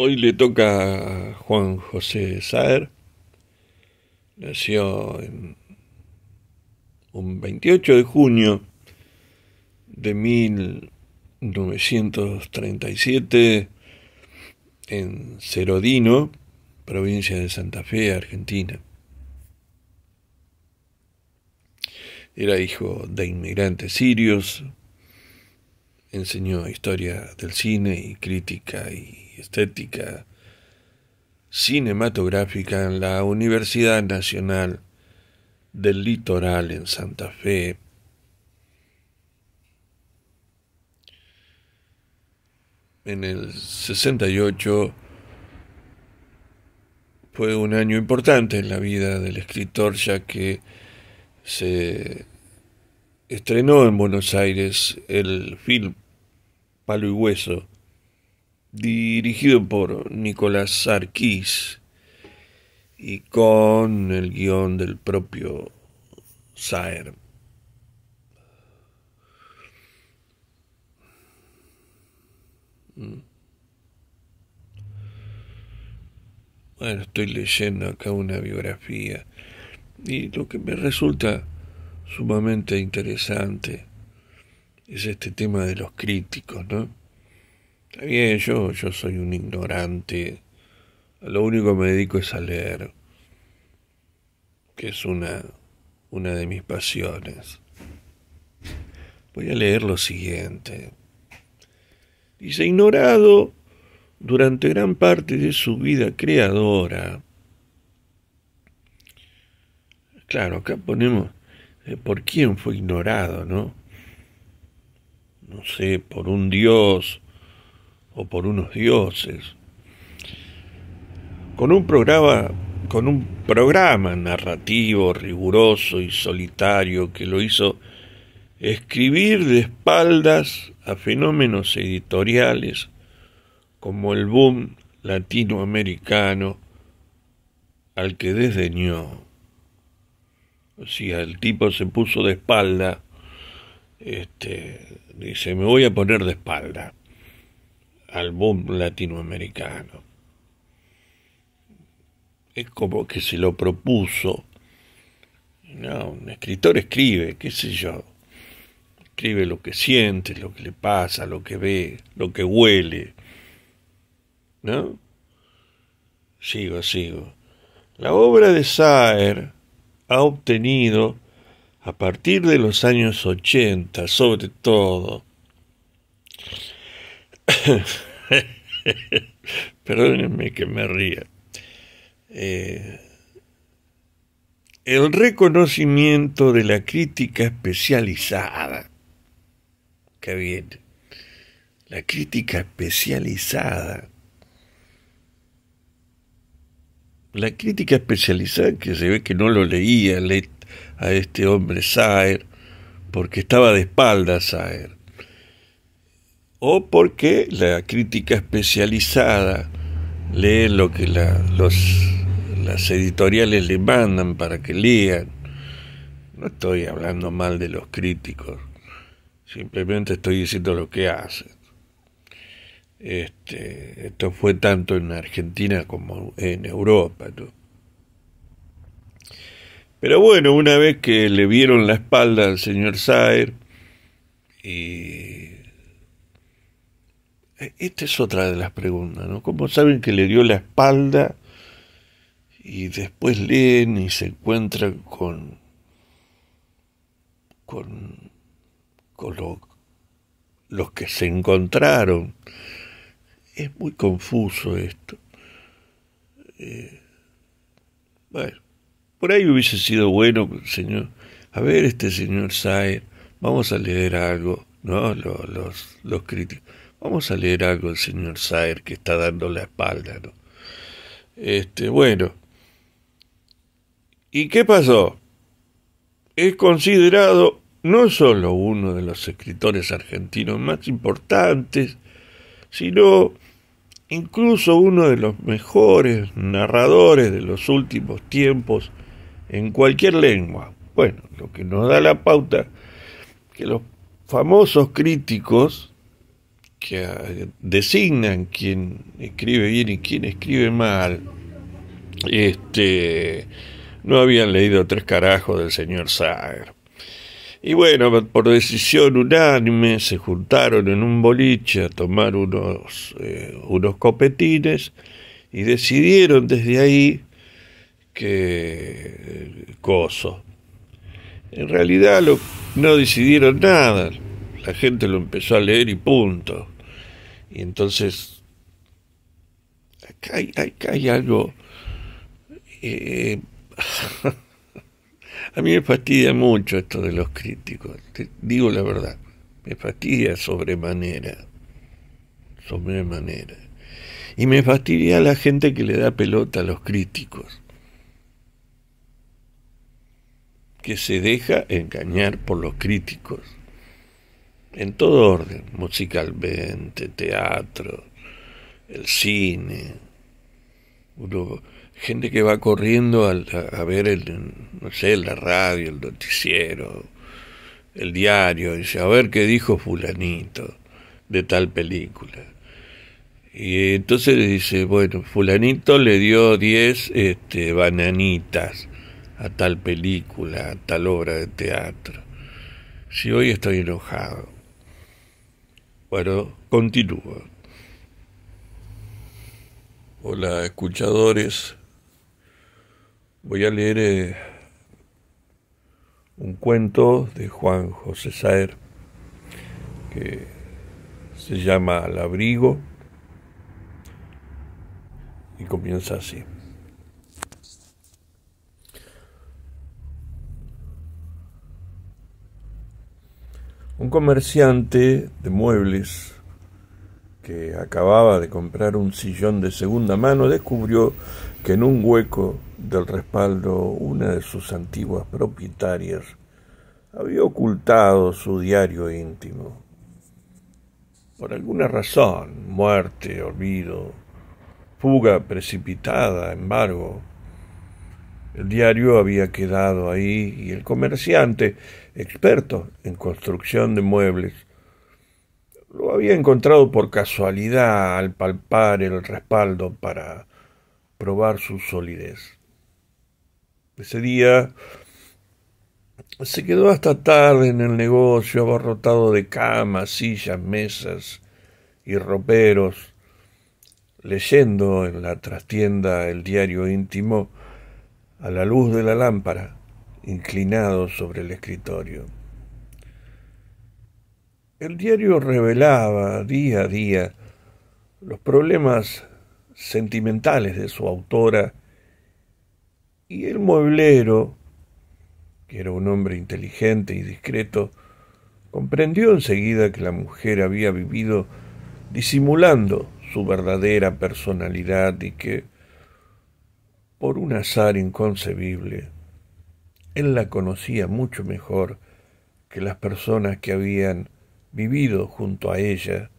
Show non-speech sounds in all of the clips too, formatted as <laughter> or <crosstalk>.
Hoy le toca a Juan José Saer. Nació en un 28 de junio de 1937 en Cerodino, provincia de Santa Fe, Argentina. Era hijo de inmigrantes sirios, enseñó historia del cine y crítica y estética cinematográfica en la Universidad Nacional del Litoral en Santa Fe. En el 68 fue un año importante en la vida del escritor ya que se estrenó en Buenos Aires el film Palo y Hueso, dirigido por Nicolás Sarkis y con el guion del propio Saer. Mm. Bueno, estoy leyendo acá una biografía y lo que me resulta sumamente interesante es este tema de los críticos, ¿no? Está bien, yo, yo soy un ignorante, lo único que me dedico es a leer, que es una, una de mis pasiones. Voy a leer lo siguiente. Dice, ignorado durante gran parte de su vida creadora. Claro, acá ponemos eh, por quién fue ignorado, ¿no? No sé, por un dios o por unos dioses. Con un programa, con un programa narrativo riguroso y solitario que lo hizo escribir de espaldas a fenómenos editoriales como el boom latinoamericano al que desdeñó. O sea, el tipo se puso de espalda, este, dice, me voy a poner de espalda al boom latinoamericano. Es como que se lo propuso. No, un escritor escribe, qué sé yo. Escribe lo que siente, lo que le pasa, lo que ve, lo que huele. ¿No? Sigo, sigo. La obra de Saer ha obtenido, a partir de los años 80, sobre todo, <coughs> perdónenme que me ría, eh, el reconocimiento de la crítica especializada. Qué bien. La crítica especializada. La crítica especializada que se ve que no lo leía a este hombre Saer, porque estaba de espaldas Saer. O porque la crítica especializada lee lo que las editoriales le mandan para que lean. No estoy hablando mal de los críticos, simplemente estoy diciendo lo que hacen. Este, esto fue tanto en Argentina como en Europa. Pero bueno, una vez que le vieron la espalda al señor Saer, y esta es otra de las preguntas, ¿no? ¿Cómo saben que le dio la espalda y después leen y se encuentran con, con, con los que se encontraron. Es muy confuso esto. Eh, bueno, por ahí hubiese sido bueno, señor. A ver, este señor Saer, vamos a leer algo, ¿no? Los, los, los críticos. Vamos a leer algo del señor Saer que está dando la espalda, ¿no? Este, bueno, ¿Y qué pasó? Es considerado no solo uno de los escritores argentinos más importantes, sino incluso uno de los mejores narradores de los últimos tiempos en cualquier lengua. Bueno, lo que nos da la pauta que los famosos críticos que eh, designan quién escribe bien y quién escribe mal, este, no habían leído tres carajos del señor Sager. Y bueno, por decisión unánime se juntaron en un boliche a tomar unos, eh, unos copetines y decidieron desde ahí que coso. En realidad no decidieron nada, la gente lo empezó a leer y punto. Y entonces, acá hay, hay algo... Eh, <laughs> a mí me fastidia mucho esto de los críticos, te digo la verdad, me fastidia sobremanera, sobremanera. Y me fastidia la gente que le da pelota a los críticos, que se deja engañar por los críticos. En todo orden, musicalmente, teatro, el cine, gente que va corriendo a, ver el, no sé, la radio, el noticiero, el diario, y dice, a ver qué dijo fulanito de tal película. Y entonces dice, bueno, fulanito le dio 10 este, bananitas a tal película, a tal obra de teatro. Si hoy estoy enojado, bueno, continúo. Hola, escuchadores. Voy a leer eh, un cuento de Juan José Saer que se llama Al abrigo y comienza así. Un comerciante de muebles que acababa de comprar un sillón de segunda mano descubrió que en un hueco del respaldo una de sus antiguas propietarias había ocultado su diario íntimo. Por alguna razón, muerte, olvido, fuga precipitada, embargo, el diario había quedado ahí y el comerciante, experto en construcción de muebles, lo había encontrado por casualidad al palpar el respaldo para probar su solidez. Ese día se quedó hasta tarde en el negocio abarrotado de camas, sillas, mesas y roperos, leyendo en la trastienda el diario íntimo a la luz de la lámpara, inclinado sobre el escritorio. El diario revelaba día a día los problemas sentimentales de su autora y el mueblero, que era un hombre inteligente y discreto, comprendió enseguida que la mujer había vivido disimulando su verdadera personalidad y que por un azar inconcebible, él la conocía mucho mejor que las personas que habían vivido junto a ella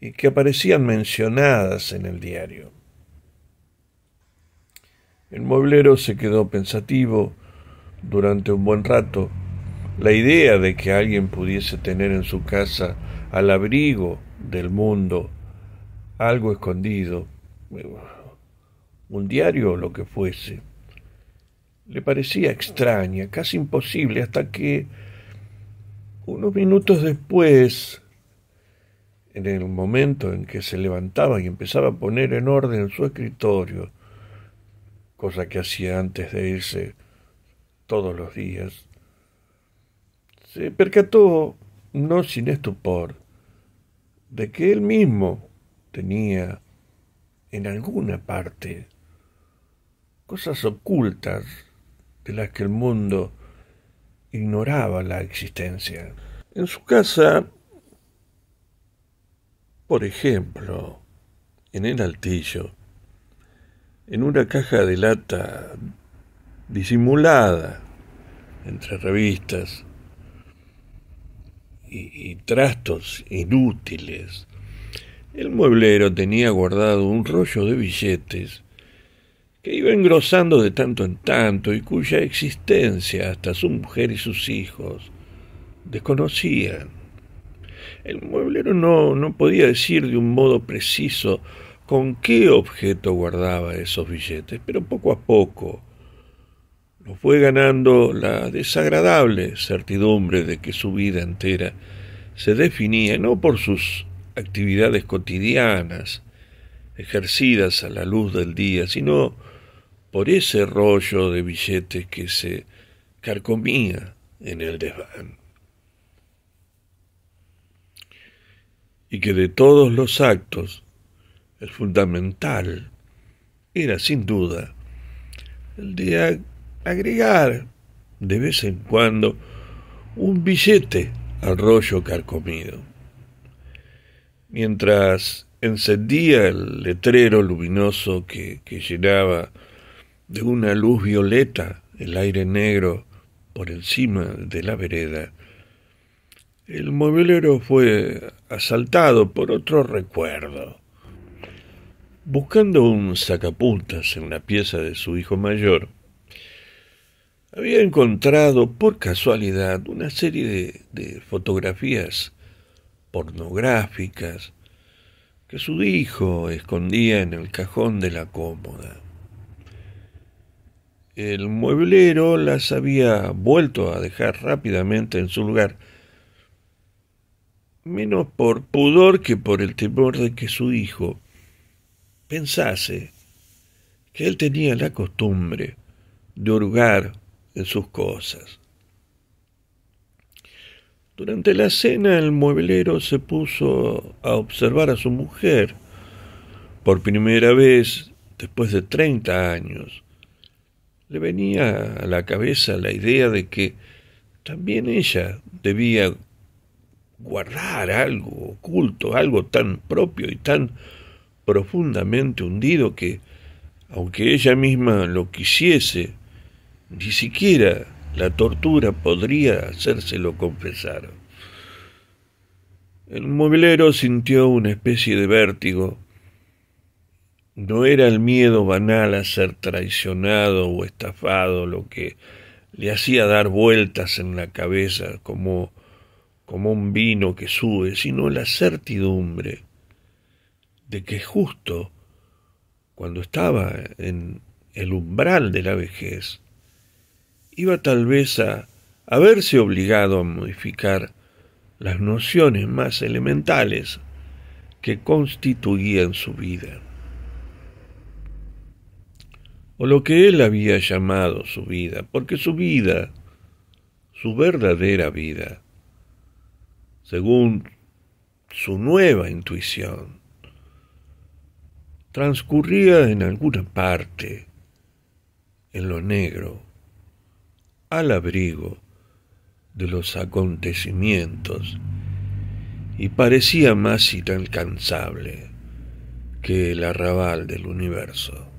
y que aparecían mencionadas en el diario. El mueblero se quedó pensativo durante un buen rato. La idea de que alguien pudiese tener en su casa al abrigo del mundo algo escondido un diario o lo que fuese. Le parecía extraña, casi imposible, hasta que unos minutos después, en el momento en que se levantaba y empezaba a poner en orden su escritorio, cosa que hacía antes de irse todos los días, se percató, no sin estupor, de que él mismo tenía en alguna parte cosas ocultas de las que el mundo ignoraba la existencia. En su casa, por ejemplo, en el altillo, en una caja de lata disimulada entre revistas y, y, trastos inútiles, el mueblero tenía guardado un rollo de billetes que iba engrosando de tanto en tanto y cuya existencia hasta su mujer y sus hijos desconocían. El mueblero no, no podía decir de un modo preciso con qué objeto guardaba esos billetes, pero poco a poco lo fue ganando la desagradable certidumbre de que su vida entera se definía no por sus actividades cotidianas, ejercidas a la luz del día, sino por ese rollo de billetes que se carcomía en el desván. Y que de todos los actos, el fundamental era sin duda el de agregar de vez en cuando un billete al rollo carcomido. Mientras encendía el letrero luminoso que, que llenaba de una luz violeta el aire negro por encima de la vereda, el mobilero fue asaltado por otro recuerdo. Buscando un sacapuntas en la pieza de su hijo mayor, había encontrado por casualidad una serie de, de, fotografías pornográficas que su hijo escondía en el cajón de la cómoda. El mueblero las había vuelto a dejar rápidamente en su lugar, menos por pudor que por el temor de que su hijo pensase que él tenía la costumbre de hurgar en sus cosas. Durante la cena el mueblero se puso a observar a su mujer. Por primera vez, después de treinta años, le venía a la cabeza la idea de que también ella debía guardar algo oculto, algo tan propio y tan profundamente hundido que, aunque ella misma lo quisiese, ni siquiera la tortura podría hacérselo confesar. El mobilero sintió una especie de vértigo. No era el miedo banal a ser traicionado o estafado lo que le hacía dar vueltas en la cabeza como, como un vino que sube, sino la certidumbre de que justo cuando estaba en el umbral de la vejez, iba tal vez a, verse obligado a modificar las nociones más elementales que constituían su vida, o lo que él había llamado su vida, porque su vida, su verdadera vida, según su nueva intuición, transcurría en alguna parte en lo negro al abrigo de los acontecimientos y parecía más inalcanzable que el arrabal del universo.